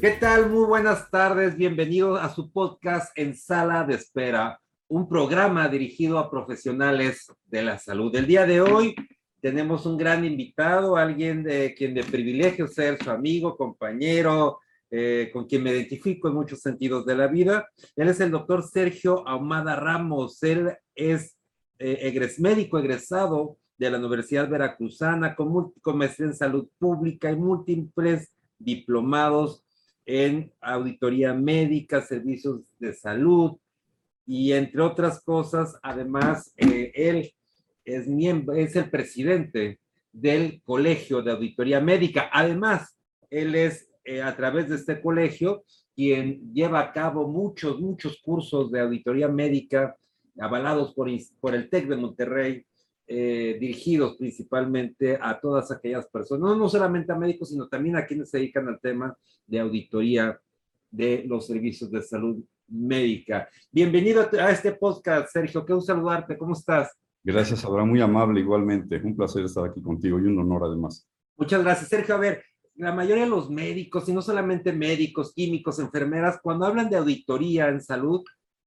¿Qué tal? Muy buenas tardes. Bienvenidos a su podcast en Sala de Espera, un programa dirigido a profesionales de la salud. El día de hoy tenemos un gran invitado, alguien de quien de privilegio ser su amigo, compañero, eh, con quien me identifico en muchos sentidos de la vida. Él es el doctor Sergio Ahumada Ramos. Él es eh, médico egresado de la Universidad Veracruzana con, con maestría en salud pública y múltiples diplomados en auditoría médica, servicios de salud y entre otras cosas, además, eh, él es miembro, es el presidente del Colegio de Auditoría Médica. Además, él es eh, a través de este colegio quien lleva a cabo muchos, muchos cursos de auditoría médica avalados por, por el TEC de Monterrey, eh, dirigidos principalmente a todas aquellas personas, no, solamente a médicos, sino también a quienes se dedican al tema de auditoría de los servicios de salud médica. Bienvenido a este podcast, Sergio. Qué gusto saludarte. ¿Cómo estás? Gracias, Abraham. Muy amable igualmente. Un placer estar aquí contigo y un honor además. Muchas gracias, Sergio. A ver, la mayoría de los médicos, y no solamente médicos, químicos, enfermeras, cuando hablan de auditoría en salud,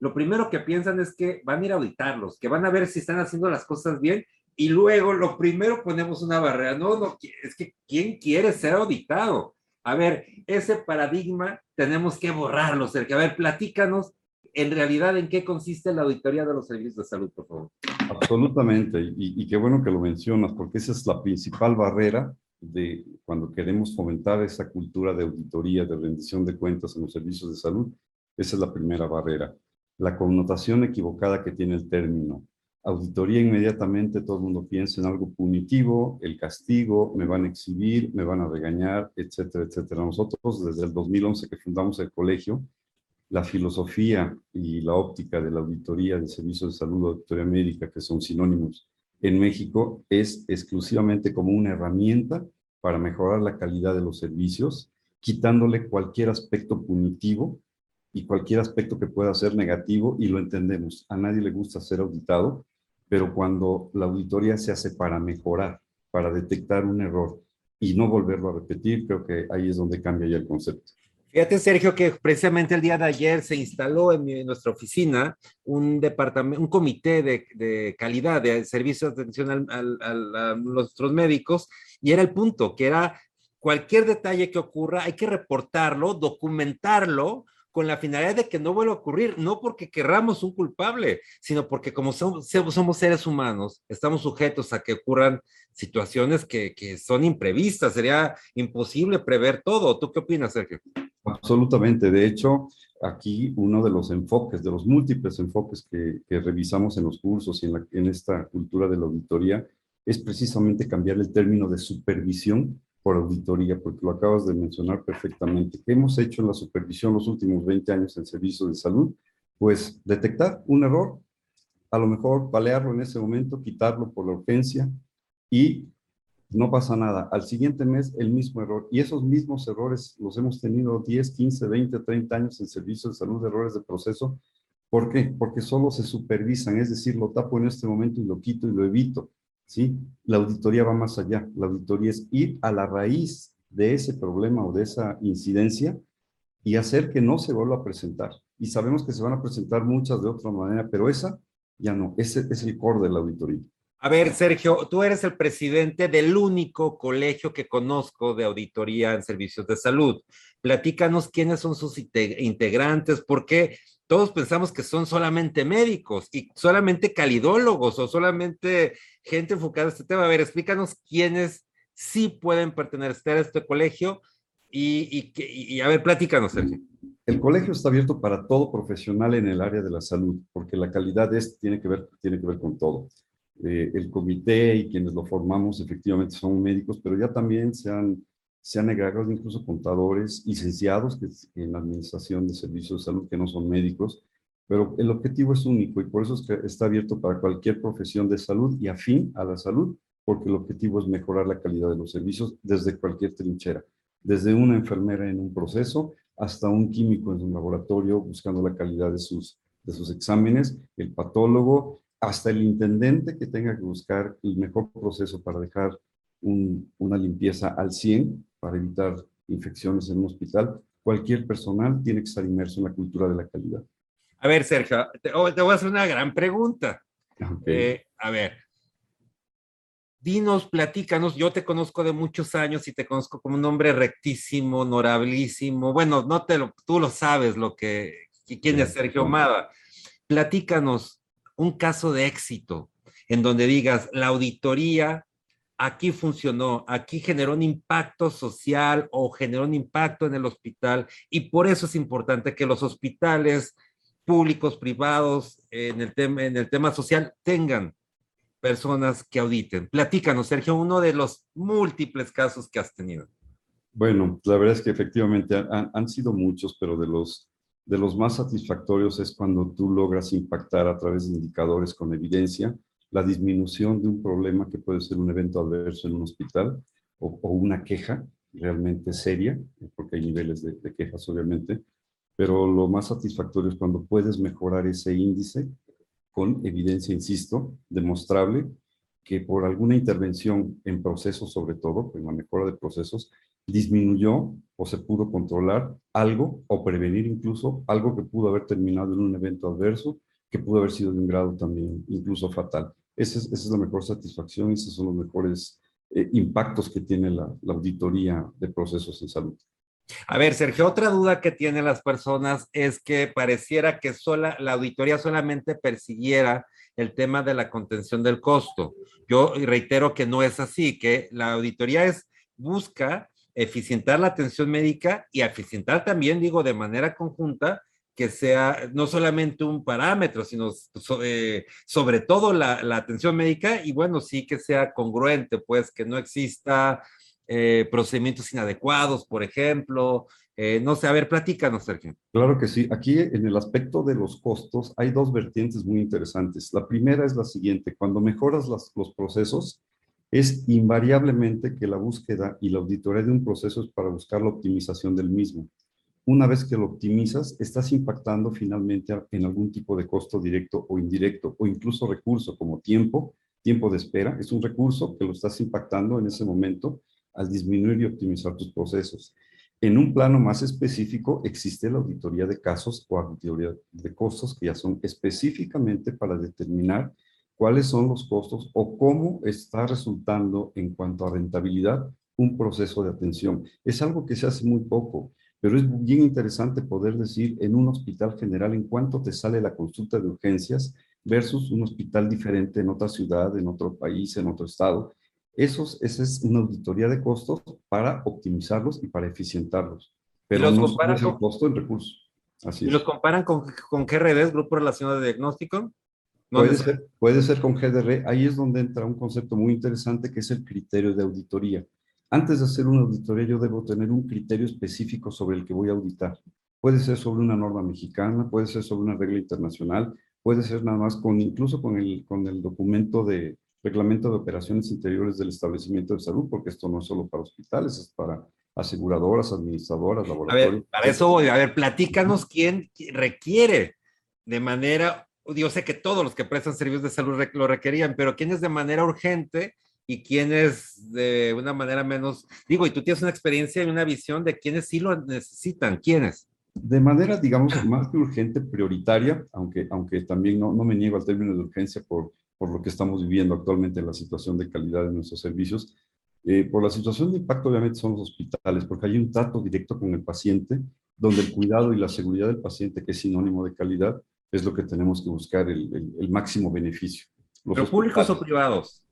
lo primero que piensan es que van a ir a auditarlos, que van a ver si están haciendo las cosas bien, y luego lo primero ponemos una barrera. No, no, es que ¿quién quiere ser auditado? A ver, ese paradigma tenemos que borrarlo, Sergio. A ver, platícanos en realidad en qué consiste la auditoría de los servicios de salud, por favor. Absolutamente, y, y qué bueno que lo mencionas, porque esa es la principal barrera de cuando queremos fomentar esa cultura de auditoría, de rendición de cuentas en los servicios de salud, esa es la primera barrera. La connotación equivocada que tiene el término. Auditoría inmediatamente todo el mundo piensa en algo punitivo, el castigo, me van a exhibir, me van a regañar, etcétera, etcétera. Nosotros desde el 2011 que fundamos el colegio, la filosofía y la óptica de la auditoría de servicios de salud, auditoría médica, que son sinónimos en México es exclusivamente como una herramienta para mejorar la calidad de los servicios, quitándole cualquier aspecto punitivo y cualquier aspecto que pueda ser negativo, y lo entendemos. A nadie le gusta ser auditado, pero cuando la auditoría se hace para mejorar, para detectar un error y no volverlo a repetir, creo que ahí es donde cambia ya el concepto. Fíjate, Sergio, que precisamente el día de ayer se instaló en, nuestra oficina un departamento, un comité de, calidad de servicios de atención a nuestros médicos, y era el punto, que era cualquier detalle que ocurra, hay que reportarlo, documentarlo, con la finalidad de que no vuelva a ocurrir, no porque querramos un culpable, sino porque como somos, somos seres humanos, estamos sujetos a que ocurran situaciones que, que son imprevistas, sería imposible prever todo. ¿Tú qué opinas, Sergio? Absolutamente. De hecho, aquí uno de los enfoques, de los múltiples enfoques que, revisamos en los cursos y en, en, esta cultura de la auditoría, es precisamente cambiar el término de supervisión por auditoría, porque lo acabas de mencionar perfectamente. ¿Qué hemos hecho en la supervisión los últimos 20 años en servicios de salud? Pues detectar un error, a lo mejor palearlo en ese momento, quitarlo por la urgencia y no pasa nada. Al siguiente mes, el mismo error. Y esos mismos errores los hemos tenido 10, 15, 20, 30 años en servicios de salud, errores de proceso. ¿Por qué? Porque solo se supervisan, es decir, lo tapo en este momento y lo quito y lo evito. ¿Sí? La auditoría va más allá. La auditoría es ir a la raíz de ese problema o de esa incidencia y hacer que no se vuelva a presentar. Y sabemos que se van a presentar muchas de otra manera, pero esa ya no, ese es el core de la auditoría. A ver, Sergio, tú eres el presidente del único colegio que conozco de auditoría en servicios de salud. Platícanos quiénes son sus integrantes, porque todos pensamos que son solamente médicos y solamente calidólogos o solamente gente enfocada a este tema. A ver, explícanos quiénes sí pueden pertenecer a este colegio y, y a ver, platícanos, Sergio. El colegio está abierto para todo profesional en el área de la salud, porque la calidad este tiene que ver, tiene que ver con todo. Eh, el comité y quienes lo formamos efectivamente son médicos, pero ya también se han, se han agregado incluso contadores, licenciados que, en la administración de servicios de salud que no son médicos, pero el objetivo es único y por eso está abierto para cualquier profesión de salud y afín a la salud, porque el objetivo es mejorar la calidad de los servicios desde cualquier trinchera, desde una enfermera en un proceso hasta un químico en un laboratorio buscando la calidad de sus, de sus exámenes, el patólogo, hasta el intendente que tenga que buscar el mejor proceso para dejar una limpieza al 100, para evitar infecciones en un hospital, cualquier personal tiene que estar inmerso en la cultura de la calidad. A ver, Sergio, te, oh, voy a hacer una gran pregunta. Eh, a ver, dinos, platícanos, yo te conozco de muchos años y te conozco como un hombre rectísimo, honorabilísimo. Bueno, no te lo, tú lo sabes lo que, quién es Sergio Mada. Platícanos un caso de éxito en donde digas, la auditoría aquí funcionó, aquí generó un impacto social o generó un impacto en el hospital y por eso es importante que los hospitales públicos, privados, en el tema, en el tema social, tengan personas que auditen. Platícanos, Sergio, uno de los múltiples casos que has tenido. Bueno, la verdad es que efectivamente han, han sido muchos, pero de los, de los más satisfactorios es cuando tú logras impactar a través de indicadores con evidencia la disminución de un problema que puede ser un evento adverso en un hospital o, una queja realmente seria, porque hay niveles de, de quejas obviamente, pero lo más satisfactorio es cuando puedes mejorar ese índice con evidencia, insisto, demostrable, que por alguna intervención en procesos, sobre todo, en la mejora de procesos, disminuyó o se pudo controlar algo o prevenir incluso algo que pudo haber terminado en un evento adverso, que pudo haber sido de un grado también incluso fatal. Esa es, la mejor satisfacción, esos son los mejores eh, impactos que tiene la auditoría de procesos en salud. A ver, Sergio, otra duda que tienen las personas es que pareciera que sola, la auditoría solamente persiguiera el tema de la contención del costo. Yo reitero que no es así, que la auditoría es, busca eficientar la atención médica y eficientar también, digo, de manera conjunta, que sea no solamente un parámetro, sino eh, sobre todo la, atención médica y bueno, sí que sea congruente, pues que no exista eh, procedimientos inadecuados, por ejemplo. Eh, no sé, a ver, platícanos, Sergio. Claro que sí. Aquí en el aspecto de los costos hay dos vertientes muy interesantes. La primera es la siguiente, cuando mejoras los procesos, es invariablemente que la búsqueda y la auditoría de un proceso es para buscar la optimización del mismo. Una vez que lo optimizas, estás impactando finalmente en algún tipo de costo directo o indirecto, o incluso recurso como tiempo, tiempo de espera. Es un recurso que lo estás impactando en ese momento al disminuir y optimizar tus procesos. En un plano más específico, existe la auditoría de casos o auditoría de costos que ya son específicamente para determinar cuáles son los costos o cómo está resultando en cuanto a rentabilidad un proceso de atención. Es algo que se hace muy poco, pero es bien interesante poder decir en un hospital general en cuánto te sale la consulta de urgencias versus un hospital diferente en otra ciudad, en otro país, en otro estado, esos, esa es una auditoría de costos para optimizarlos y para eficientarlos. Pero no es el costo en recursos. Así ¿Y los comparan con, con GRD, Grupo Relacionado de Diagnóstico? Puede ser, puede ser con GDR. Ahí es donde entra un concepto muy interesante que es el criterio de auditoría. Antes de hacer una auditoría, yo debo tener un criterio específico sobre el que voy a auditar. Puede ser sobre una norma mexicana, puede ser sobre una regla internacional, puede ser nada más con, incluso con el, con el documento de, reglamento de operaciones interiores del establecimiento de salud, porque esto no es solo para hospitales, es para aseguradoras, administradoras, laboratorios. A ver, para eso voy, a ver, platícanos quién requiere de manera, yo sé que todos los que prestan servicios de salud lo requerían, pero quién es de manera urgente y quién es de una manera menos, digo, y tú tienes una experiencia y una visión de quiénes sí lo necesitan, quiénes. De manera, digamos, más que urgente, prioritaria, aunque, aunque también no, no me niego al término de urgencia por por lo que estamos viviendo actualmente en la situación de calidad de nuestros servicios. Eh, por la situación de impacto, obviamente, son los hospitales, porque hay un trato directo con el paciente, donde el cuidado y la seguridad del paciente, que es sinónimo de calidad, es lo que tenemos que buscar el, el, máximo beneficio. Los públicos o privados?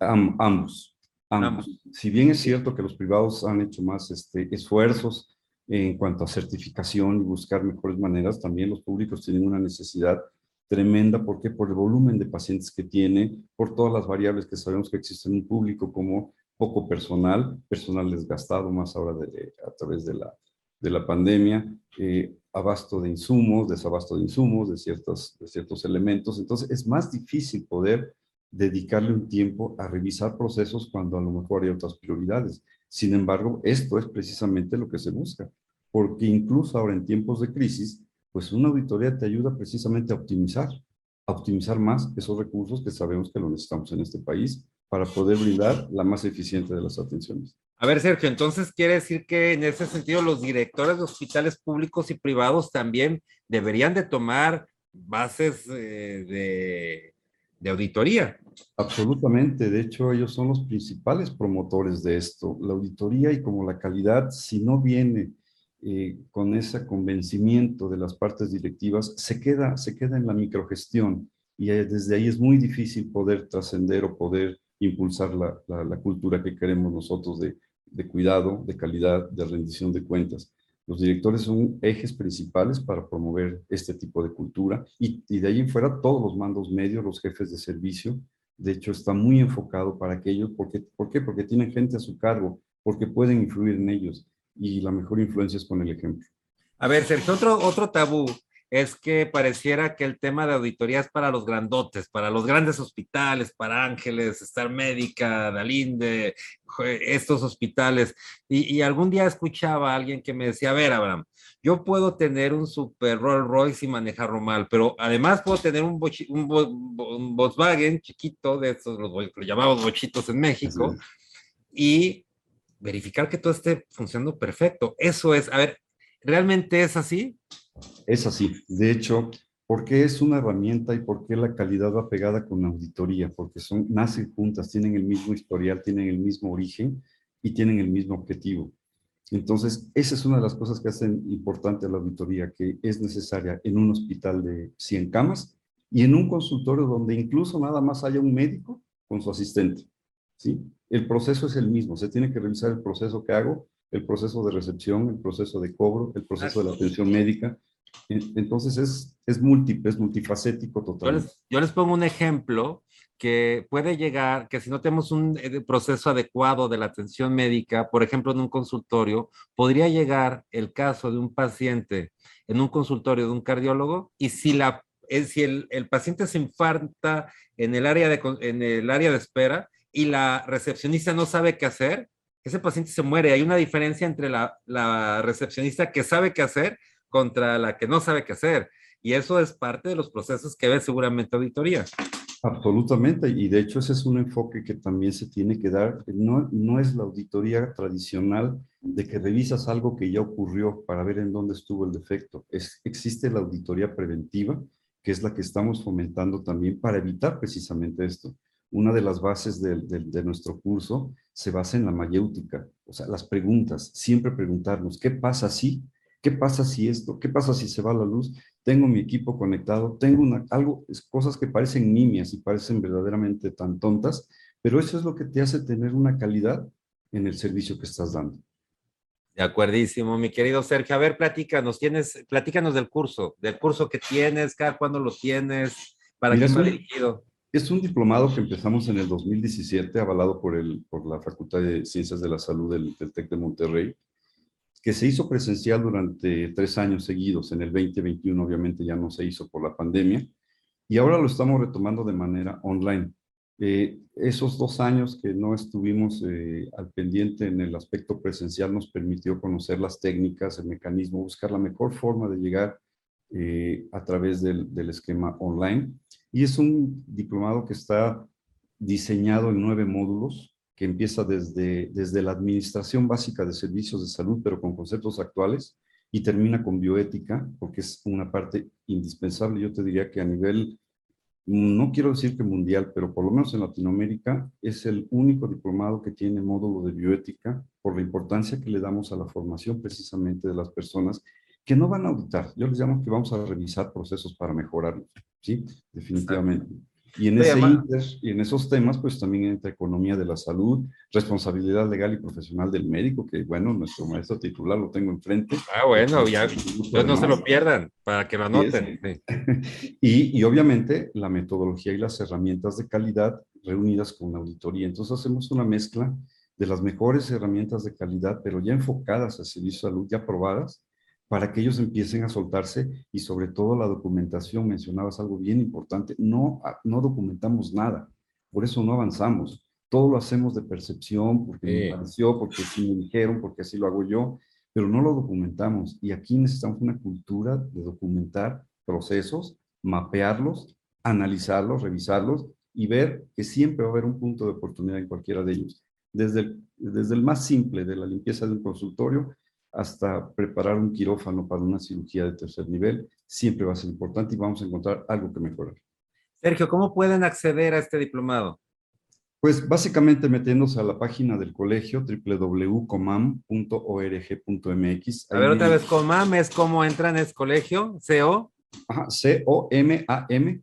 ambos, ambos. Si bien es cierto que los privados han hecho más este, esfuerzos en cuanto a certificación y buscar mejores maneras, también los públicos tienen una necesidad tremenda, porque Por el volumen de pacientes que tiene, por todas las variables que sabemos que existen en un público, como poco personal, personal desgastado más ahora de, a través de la, de la pandemia, eh, abasto de insumos, desabasto de insumos, de ciertos, de ciertos elementos. Entonces es más difícil poder dedicarle un tiempo a revisar procesos cuando a lo mejor hay otras prioridades. Sin embargo, esto es precisamente lo que se busca, porque incluso ahora en tiempos de crisis, pues una auditoría te ayuda precisamente a optimizar, a optimizar más esos recursos que sabemos que lo necesitamos en este país para poder brindar la más eficiente de las atenciones. A ver, Sergio, entonces quiere decir que en ese sentido los directores de hospitales públicos y privados también deberían de tomar bases eh, de, de auditoría. Absolutamente, de hecho ellos son los principales promotores de esto. La auditoría y como la calidad, si no viene eh, con ese convencimiento de las partes directivas, se queda, se queda en la microgestión y desde ahí es muy difícil poder trascender o poder impulsar la, la, cultura que queremos nosotros de, de cuidado, de calidad, de rendición de cuentas. Los directores son ejes principales para promover este tipo de cultura y, de ahí en fuera todos los mandos medios, los jefes de servicio, de hecho está muy enfocado para aquellos, porque, ¿por qué? Porque tienen gente a su cargo, porque pueden influir en ellos y la mejor influencia es con el ejemplo. A ver, Sergio, otro, otro tabú es que pareciera que el tema de auditoría es para los grandotes, para los grandes hospitales, para Ángeles, Star Médica, Dalinde, estos hospitales. Y, algún día escuchaba a alguien que me decía, a ver, Abraham, yo puedo tener un super Rolls Royce y manejarlo mal, pero además puedo tener un, un, Volkswagen chiquito, de estos, los, lo llamamos bochitos en México, y verificar que todo esté funcionando perfecto. Eso es, a ver, ¿realmente es así? Es así. De hecho, ¿por qué es una herramienta y por qué la calidad va pegada con la auditoría? Porque son, nacen juntas, tienen el mismo historial, tienen el mismo origen y tienen el mismo objetivo. Entonces, esa es una de las cosas que hacen importante a la auditoría, que es necesaria en un hospital de 100 camas y en un consultorio donde incluso nada más haya un médico con su asistente. ¿sí? El proceso es el mismo, se tiene que revisar el proceso que hago el proceso de recepción, el proceso de cobro, el proceso de la atención médica. Entonces es, es múltiple, es multifacético totalmente. Yo les, pongo un ejemplo que puede llegar, que si no tenemos un eh, proceso adecuado de la atención médica, por ejemplo, en un consultorio, podría llegar el caso de un paciente en un consultorio de un cardiólogo y si, la, eh, si el, el paciente se infarta en el, área de, en el área de espera y la recepcionista no sabe qué hacer, ese paciente se muere. Hay una diferencia entre la, recepcionista que sabe qué hacer contra la que no sabe qué hacer. Y eso es parte de los procesos que ve seguramente auditoría. Absolutamente, y de hecho ese es un enfoque que también se tiene que dar. No, no es la auditoría tradicional de que revisas algo que ya ocurrió para ver en dónde estuvo el defecto. Existe la auditoría preventiva, que es la que estamos fomentando también para evitar precisamente esto una de las bases de, nuestro curso se basa en la mayéutica, o sea, las preguntas, siempre preguntarnos, ¿qué pasa si? ¿Qué pasa si esto? ¿Qué pasa si se va la luz? Tengo mi equipo conectado, tengo una, algo, cosas que parecen nimias y parecen verdaderamente tan tontas, pero eso es lo que te hace tener una calidad en el servicio que estás dando. De acuerdísimo, mi querido Sergio. A ver, platícanos, tienes, platícanos del curso, del curso que tienes, cada cuándo lo tienes, para qué está dirigido. Es un diplomado que empezamos en el 2017, avalado por, el, por la Facultad de Ciencias de la Salud del, TEC de Monterrey, que se hizo presencial durante tres años seguidos. En el 2021 obviamente ya no se hizo por la pandemia y ahora lo estamos retomando de manera online. Eh, esos dos años que no estuvimos eh, al pendiente en el aspecto presencial nos permitió conocer las técnicas, el mecanismo, buscar la mejor forma de llegar eh, a través del, del esquema online y es un diplomado que está diseñado en nueve módulos, que empieza desde, desde la administración básica de servicios de salud, pero con conceptos actuales, y termina con bioética, porque es una parte indispensable. Yo te diría que a nivel, no quiero decir que mundial, pero por lo menos en Latinoamérica, es el único diplomado que tiene módulo de bioética por la importancia que le damos a la formación precisamente de las personas que no van a auditar. Yo les llamo que vamos a revisar procesos para mejorarlos. Sí, definitivamente. Y en, ese y en esos temas, pues también entra economía de la salud, responsabilidad legal y profesional del médico, que bueno, nuestro maestro titular lo tengo enfrente. Ah, bueno, ya, pues no se lo pierdan, para que lo anoten. Y, y, obviamente la metodología y las herramientas de calidad reunidas con la auditoría. Entonces hacemos una mezcla de las mejores herramientas de calidad, pero ya enfocadas a servicio de salud, ya probadas, para que ellos empiecen a soltarse y sobre todo la documentación, mencionabas algo bien importante, no, ah, no documentamos nada, por eso no avanzamos, todo lo hacemos de percepción, porque me pareció, porque sí me dijeron, porque así lo hago yo, pero no lo documentamos. Y aquí necesitamos una cultura de documentar procesos, mapearlos, analizarlos, revisarlos y ver que siempre va a haber un punto de oportunidad en cualquiera de ellos. Desde el, desde el más simple de la limpieza de un consultorio hasta preparar un quirófano para una cirugía de tercer nivel, siempre va a ser importante y vamos a encontrar algo que mejorar. Sergio, ¿cómo pueden acceder a este diplomado? Pues básicamente metiéndose a la página del colegio www.comam.org.mx. A ver otra vez, Comam es cómo entran, es colegio, CO. Ajá, C-O-M-A-M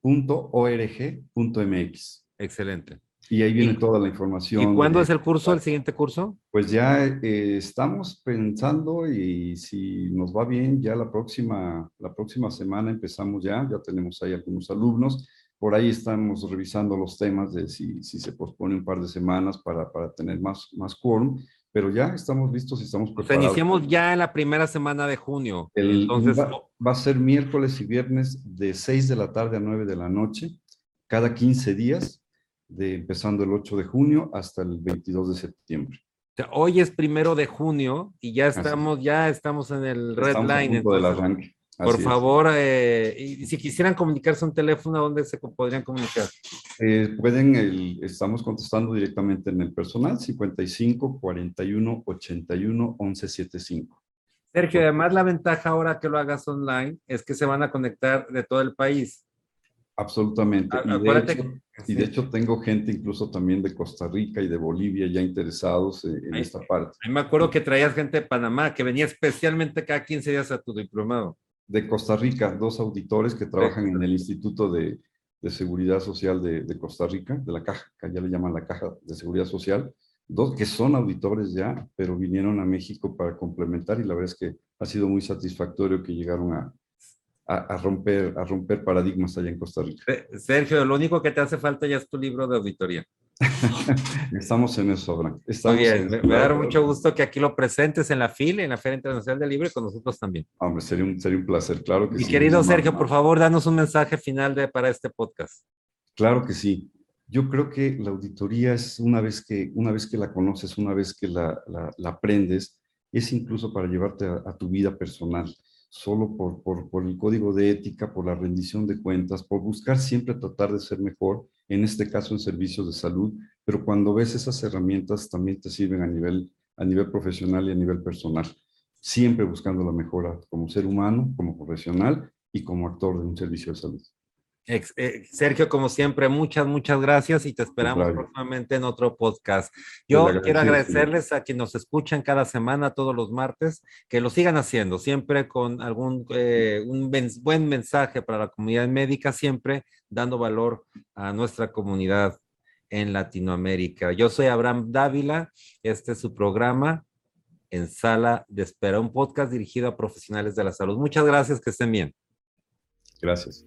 punto .org.mx. Excelente. Y ahí viene toda la información. ¿Y cuándo es el curso, el siguiente curso? Pues ya eh, estamos pensando y si nos va bien, ya la próxima, la próxima semana empezamos ya, ya tenemos ahí algunos alumnos por ahí estamos revisando los temas de si, si se pospone un par de semanas para, para tener más, más quórum, pero ya estamos listos y estamos preparados. O sea, iniciamos ya en la primera semana de junio. Entonces, va, va, a ser miércoles y viernes de 6 de la tarde a 9 de la noche, cada 15 días, de, empezando el 8 de junio hasta el 22 de septiembre. O sea, hoy es primero de junio y ya estamos, ya estamos en el red estamos line. A punto del arranque. Por favor, eh, y si quisieran comunicarse un teléfono, ¿dónde se podrían comunicar? Eh, pueden, el, estamos contestando directamente en el personal, 55 41 81 11 75. Sergio, además la ventaja ahora que lo hagas online es que se van a conectar de todo el país. Absolutamente. Y de, hecho, y de, hecho, tengo gente incluso también de Costa Rica y de Bolivia ya interesados en, en esta parte. me acuerdo que traías gente de Panamá que venía especialmente cada 15 días a tu diplomado. De Costa Rica, dos auditores que trabajan en el Instituto de, de Seguridad Social de, de, Costa Rica, de la caja, que ya le llaman la caja de seguridad social, dos que son auditores ya, pero vinieron a México para complementar y la verdad es que ha sido muy satisfactorio que llegaron a, a, a romper, a romper paradigmas allá en Costa Rica. Sergio, lo único que te hace falta ya es tu libro de auditoría. Estamos en eso, Abraham. Muy bien, me, me da mucho gusto que aquí lo presentes en la FIL, en la Feria Internacional del Libro, y con nosotros también. Hombre, sería un, sería un placer, claro que Mi sí. querido Sergio, por favor, danos un mensaje final de, para este podcast. Claro que sí. Yo creo que la auditoría es una vez que, una vez que la conoces, una vez que la, la, la aprendes, es incluso para llevarte a, a tu vida personal solo por, por, por, el código de ética, por la rendición de cuentas, por buscar siempre tratar de ser mejor, en este caso en servicios de salud, pero cuando ves esas herramientas también te sirven a nivel, a nivel profesional y a nivel personal, siempre buscando la mejora como ser humano, como profesional y como actor de un servicio de salud. Eh, Sergio, como siempre, muchas, muchas gracias y te esperamos claro. próximamente en otro podcast. Yo quiero agradecerles a quienes nos escuchan cada semana, todos los martes, que lo sigan haciendo, siempre con algún eh, un buen mensaje para la comunidad médica, siempre dando valor a nuestra comunidad en Latinoamérica. Yo soy Abraham Dávila, este es su programa en Sala de Espera, un podcast dirigido a profesionales de la salud. Muchas gracias, que estén bien. Gracias.